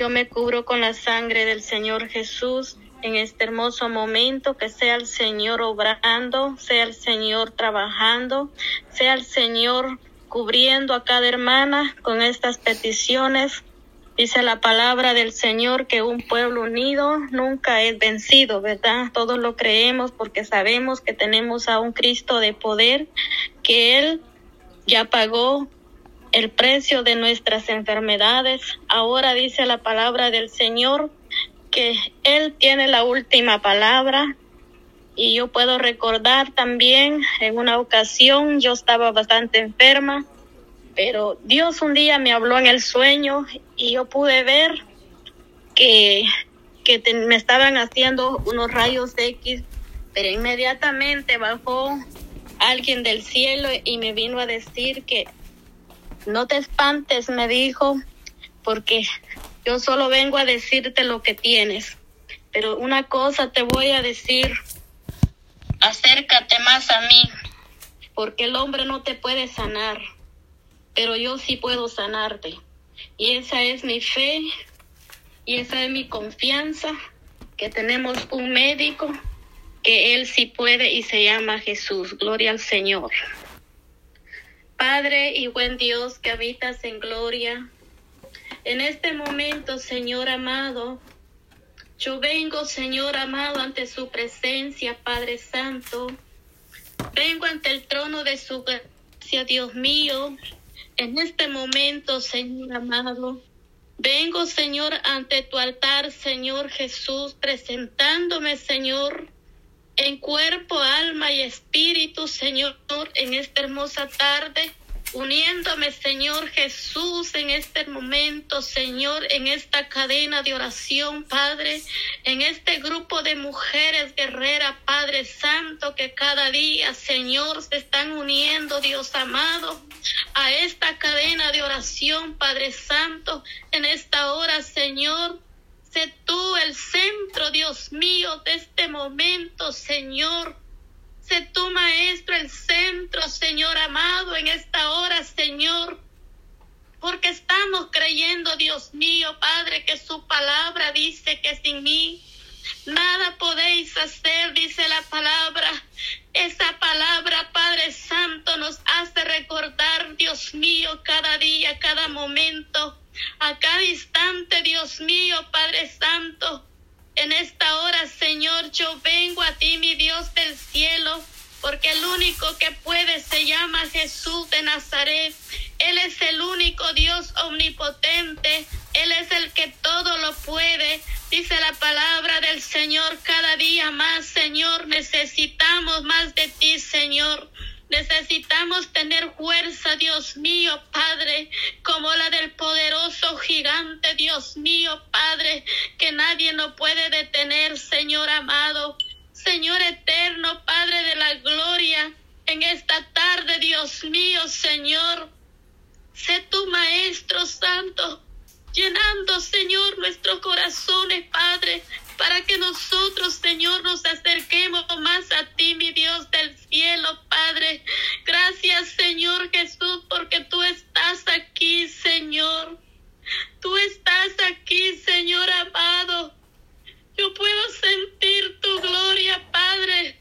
Yo me cubro con la sangre del Señor Jesús en este hermoso momento, que sea el Señor obrando, sea el Señor trabajando, sea el Señor cubriendo a cada hermana con estas peticiones. Dice la palabra del Señor que un pueblo unido nunca es vencido, ¿verdad? Todos lo creemos porque sabemos que tenemos a un Cristo de poder, que Él ya pagó el precio de nuestras enfermedades. Ahora dice la palabra del Señor que Él tiene la última palabra. Y yo puedo recordar también en una ocasión yo estaba bastante enferma, pero Dios un día me habló en el sueño y yo pude ver que, que me estaban haciendo unos rayos X, pero inmediatamente bajó alguien del cielo y me vino a decir que no te espantes, me dijo, porque yo solo vengo a decirte lo que tienes. Pero una cosa te voy a decir, acércate más a mí, porque el hombre no te puede sanar, pero yo sí puedo sanarte. Y esa es mi fe y esa es mi confianza, que tenemos un médico que él sí puede y se llama Jesús. Gloria al Señor. Padre y buen Dios que habitas en gloria, en este momento, Señor amado, yo vengo, Señor amado, ante su presencia, Padre Santo. Vengo ante el trono de su gracia, Dios mío. En este momento, Señor amado, vengo, Señor, ante tu altar, Señor Jesús, presentándome, Señor, en cuerpo, alma y espíritu, Señor, en esta hermosa tarde uniéndome, Señor Jesús, en este momento, Señor, en esta cadena de oración, Padre, en este grupo de mujeres guerreras, Padre Santo, que cada día, Señor, se están uniendo, Dios amado, a esta cadena de oración, Padre Santo, en esta hora, Señor. Sé tú el centro, Dios mío, de este momento, Señor tu Maestro, el centro, Señor amado, en esta hora, Señor. Porque estamos creyendo, Dios mío, Padre, que su palabra dice que sin mí nada podéis hacer, dice la palabra. Esa palabra, Padre Santo, nos hace recordar, Dios mío, cada día, cada momento, a cada instante, Dios mío, Padre Santo en esta hora, Señor, yo vengo a ti, mi Dios del cielo, porque el único que puede se llama Jesús de Nazaret. Él es el único Dios omnipotente. Él es el que todo lo puede. Dice la palabra del Señor cada día más, Señor. Necesitamos más de ti, Señor. Necesitamos tener fuerza, Dios mío, Padre, como la del poderoso gigante, Dios mío, Padre, que nadie nos puede detener, Señor amado. Señor eterno, Padre de la gloria, en esta tarde, Dios mío, Señor, sé tu Maestro Santo, llenando, Señor, nuestros corazones, Padre, para que nosotros, Señor, nos acerquemos más a ti, mi Dios del cielo, Padre. Gracias, Señor Jesús, porque tú estás aquí, Señor. Tú estás aquí, Señor amado. Yo puedo sentir tu gloria, Padre.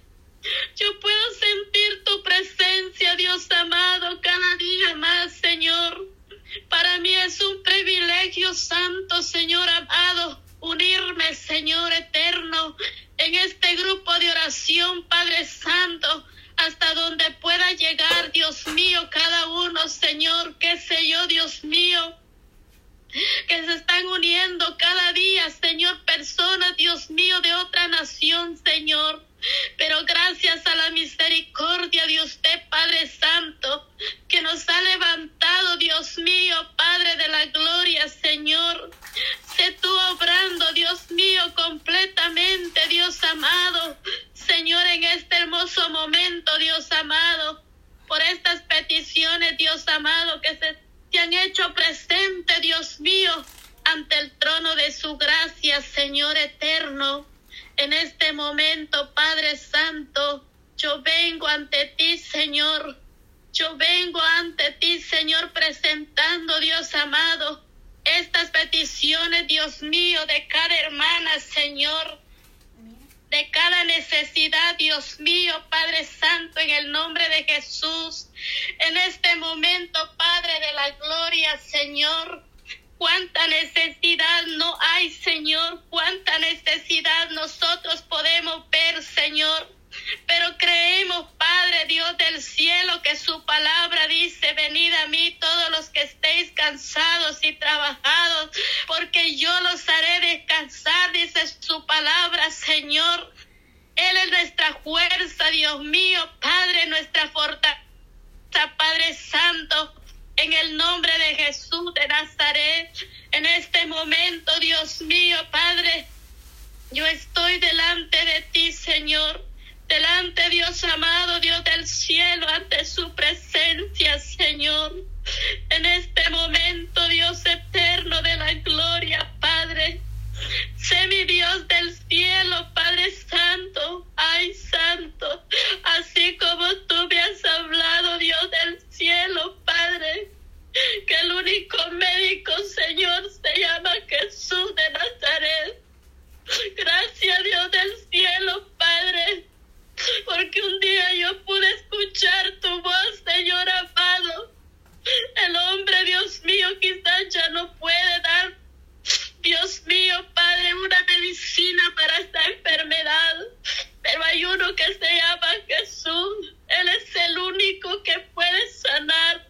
Yo puedo sentir tu presencia, Dios amado, cada día más, Señor. Para mí es un privilegio santo, Señor amado unirme, Señor eterno, en este grupo de oración, Padre Santo, hasta donde pueda llegar, Dios mío, cada uno, Señor, qué sé yo, Dios mío, que se están uniendo cada día, Señor, personas, Dios mío, de otra nación, Señor. Pero gracias a la misericordia de usted, Padre Santo, que nos ha levantado, Dios mío, Padre de la gloria, Señor. Sé tú obrando, Dios mío, completamente, Dios amado. Señor, en este hermoso momento, Dios amado, por estas peticiones, Dios amado, que han hecho presente, Dios mío, ante el trono de su gracia, Señor eterno. En este momento, Padre Santo, yo vengo ante ti, Señor. Yo vengo ante ti, Señor, presentando, Dios amado, estas peticiones, Dios mío, de cada hermana, Señor de cada necesidad, Dios mío, Padre Santo, en el nombre de Jesús. En este momento, Padre de la Gloria, Señor, cuánta necesidad no hay, Señor, cuánta necesidad nosotros podemos ver, Señor. Pero creemos, Padre Dios del cielo, que su palabra dice, venid a mí todos los que estéis cansados y trabajados, porque yo los haré descansar, dice su palabra, Señor. Él es nuestra fuerza, Dios mío, Padre, nuestra fortaleza, Padre Santo, en el nombre de Jesús de Nazaret, en este momento, Dios mío, Padre, yo estoy delante de ti, Señor delante, Dios amado, Dios del cielo, ante su presencia, Señor. En este momento, Dios eterno de la gloria, Padre. Sé mi Dios del cielo, Padre Santo, ay Santo, así como tú me has hablado, Dios del cielo, Padre, que el único médico, Señor, se llama Jesús de Nazaret. Gracias, Dios del cielo, Padre porque un día yo pude escuchar tu voz, Señor amado. El hombre, Dios mío, quizás ya no puede dar, Dios mío, Padre, una medicina para esta enfermedad, pero hay uno que se llama Jesús. Él es el único que puede sanar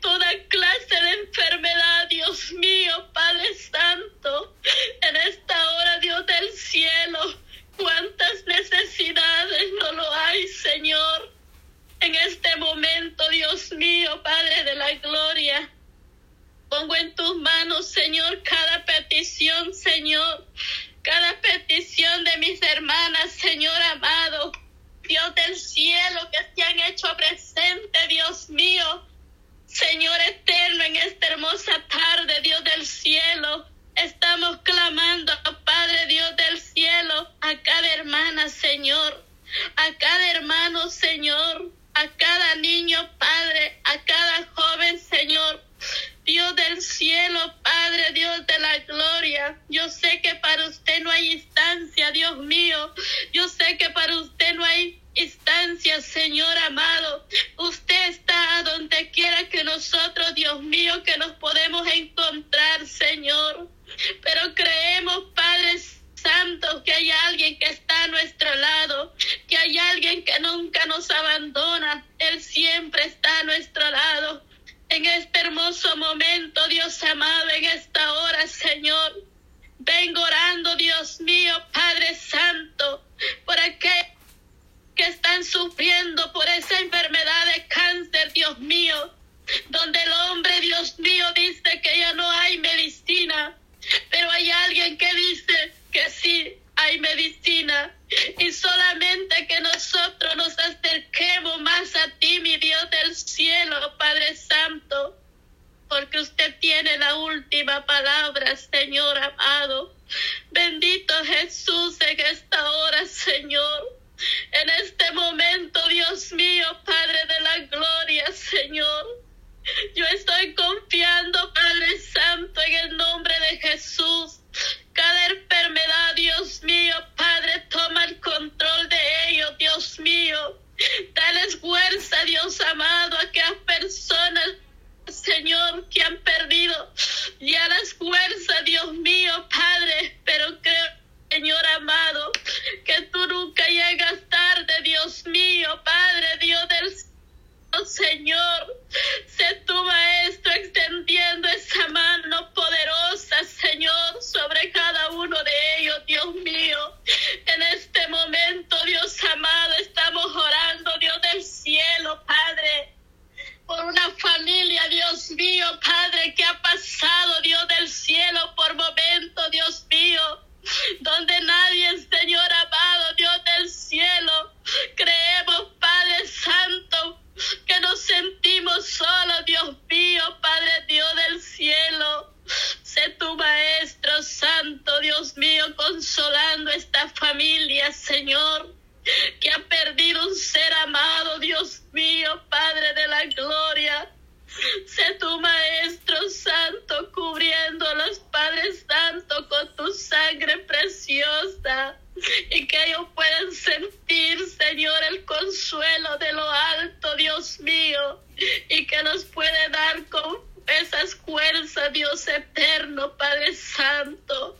toda clase de enfermedad, Dios mío, Padre Santo. En esta hora, Dios del cielo, cuántas necesidades no lo hay, Señor. En este momento, Dios mío, Padre de la Gloria, pongo en tus manos, Señor, cada petición, Señor, cada petición de mis hermanas, Señor amado. Dios del cielo, que se han hecho presente, Dios mío. Señor eterno, en esta hermosa tarde, Dios del cielo, Estamos clamando, Padre Dios del cielo, a cada hermana, Señor, a cada hermano, Señor, a cada niño, Padre, a cada joven, Señor. Dios del cielo, Padre, Dios de la gloria. Yo sé que para usted no hay instancia, Dios mío. Yo sé que para usted no hay instancia, Señor amado. Usted está donde quiera que nosotros, Dios mío, que nos podemos encontrar, Señor. Pero creemos, Padre Santo, que hay alguien que está a nuestro lado, que hay alguien que nunca nos abandona. Él siempre está a nuestro lado. En este hermoso momento, Dios amado, en esta hora, Señor, vengo orando, Dios mío, Padre Santo, por aquellos que están sufriendo por esa enfermedad de cáncer, Dios mío, donde el hombre, Dios mío, dice que ya no hay medicina. Pero hay alguien que dice que sí hay medicina y solamente que nosotros nos acerquemos más a ti, mi Dios del cielo, Padre Santo, porque usted tiene la última palabra, Señor amado. Bendito Jesús en esta hora, Señor. En este momento, Dios mío, Padre de la gloria, Señor. Yo estoy confiando, Padre Santo, en el nombre de Jesús. Cada enfermedad, Dios mío, Padre, toma el control de ellos, Dios mío. Dales fuerza, Dios amado, a aquellas personas, Señor, que han perdido ya las fuerzas, Dios mío, Padre. Pero creo, Señor amado, que tú nunca llegas tarde, Dios mío, Padre, Dios del Señor. Sé tu maestro extendiendo esa mano poderosa, Señor, sobre cada uno de ellos, Dios mío. En este momento, Dios amado, estamos orando, Dios del cielo, Padre por una familia, Dios mío, Padre, que ha pasado, Dios del cielo, por momentos, Dios mío, donde nadie, Señor amado, Dios del cielo, creemos, Padre Santo, que nos sentimos solos, Dios mío, Padre Dios del cielo. Sé tu Maestro Santo, Dios mío, consolando esta Señor, que ha perdido un ser amado, Dios mío, Padre de la gloria. Sé tu Maestro Santo cubriendo a los Padres Santos con tu sangre preciosa y que ellos puedan sentir, Señor, el consuelo de lo alto, Dios mío, y que nos puede dar con esas fuerzas, Dios eterno, Padre Santo,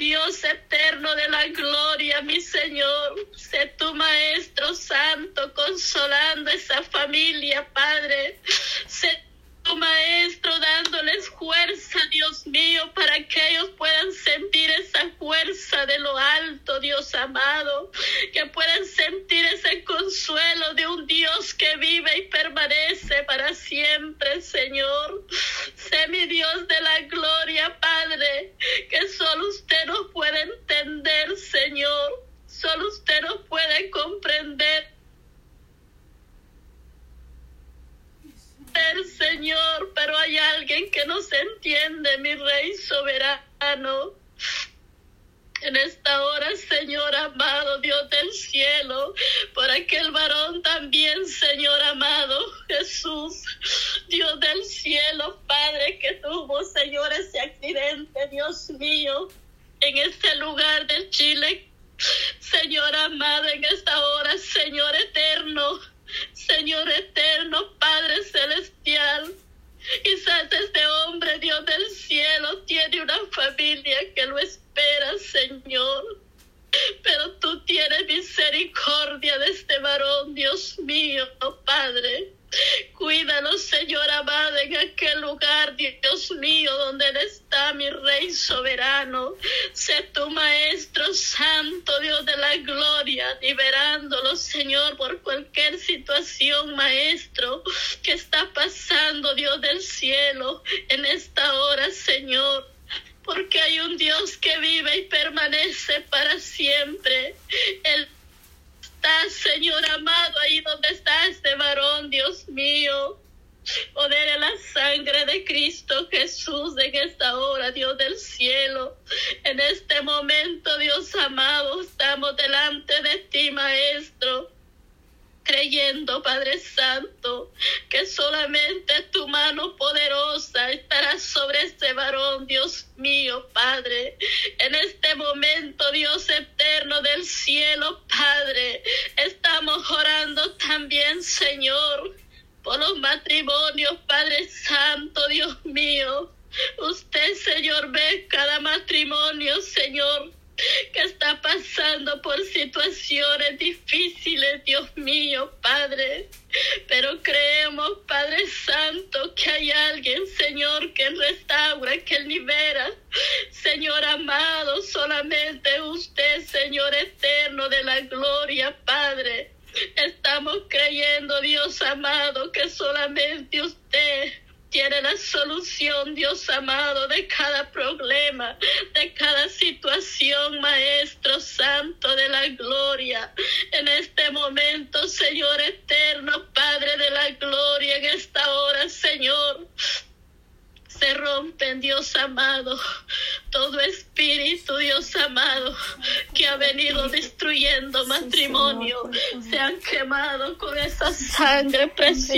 Dios eterno de la gloria, mi Señor, sé tu Maestro Santo, consolando esa familia, Padre, sé tu Maestro dándoles fuerza, Dios mío, para que ellos puedan sentir esa fuerza de lo alto, Dios amado, que puedan sentir ese consuelo de un Dios que vive y permanece para siempre, Señor. Sé mi Dios de la gloria, Padre, que solo usted nos puede entender, Señor. Solo usted nos puede comprender. Señor, pero hay alguien que nos entiende, mi Rey soberano. En esta hora, Señor amado, Dios del cielo, por aquel varón también, Señor amado, Jesús, Dios del cielo, Padre, que tuvo, Señor, ese accidente, Dios mío, en este lugar del Chile. Señor amado, en esta hora, Señor eterno, Señor eterno, Padre celestial. Quizás este hombre, Dios del cielo, tiene una familia que lo espera, Señor. Pero tú tienes misericordia de este varón, Dios mío, Padre. Cuídalo, Señor amado, en aquel lugar, Dios mío, donde Él está, mi Rey soberano. Sé tu Maestro Santo, Dios de la gloria, liberándolo, Señor, por cualquier situación, Maestro, que está pasando, Dios del cielo, en esta hora, Señor porque hay un Dios que vive y permanece para siempre. Él Señor amado, ahí donde está este varón, Dios mío. Poder en la sangre de Cristo Jesús en esta hora, Dios del cielo. En este momento, Dios amado, estamos delante de ti, Maestro creyendo, Padre Santo, que solamente tu mano poderosa estará sobre este varón, Dios mío, Padre. En este momento, Dios eterno del cielo, Padre, estamos orando también, Señor, por los matrimonios, Padre Santo, Dios mío. Usted, Señor, ve cada matrimonio, Señor que está pasando por situaciones difíciles, cada problema, de cada situación, Maestro Santo de la Gloria. En este momento, Señor eterno, Padre de la Gloria, en esta hora, Señor, se rompen, Dios amado, todo espíritu, Dios amado, que ha venido destruyendo matrimonio, se han quemado con esa sangre preciosa.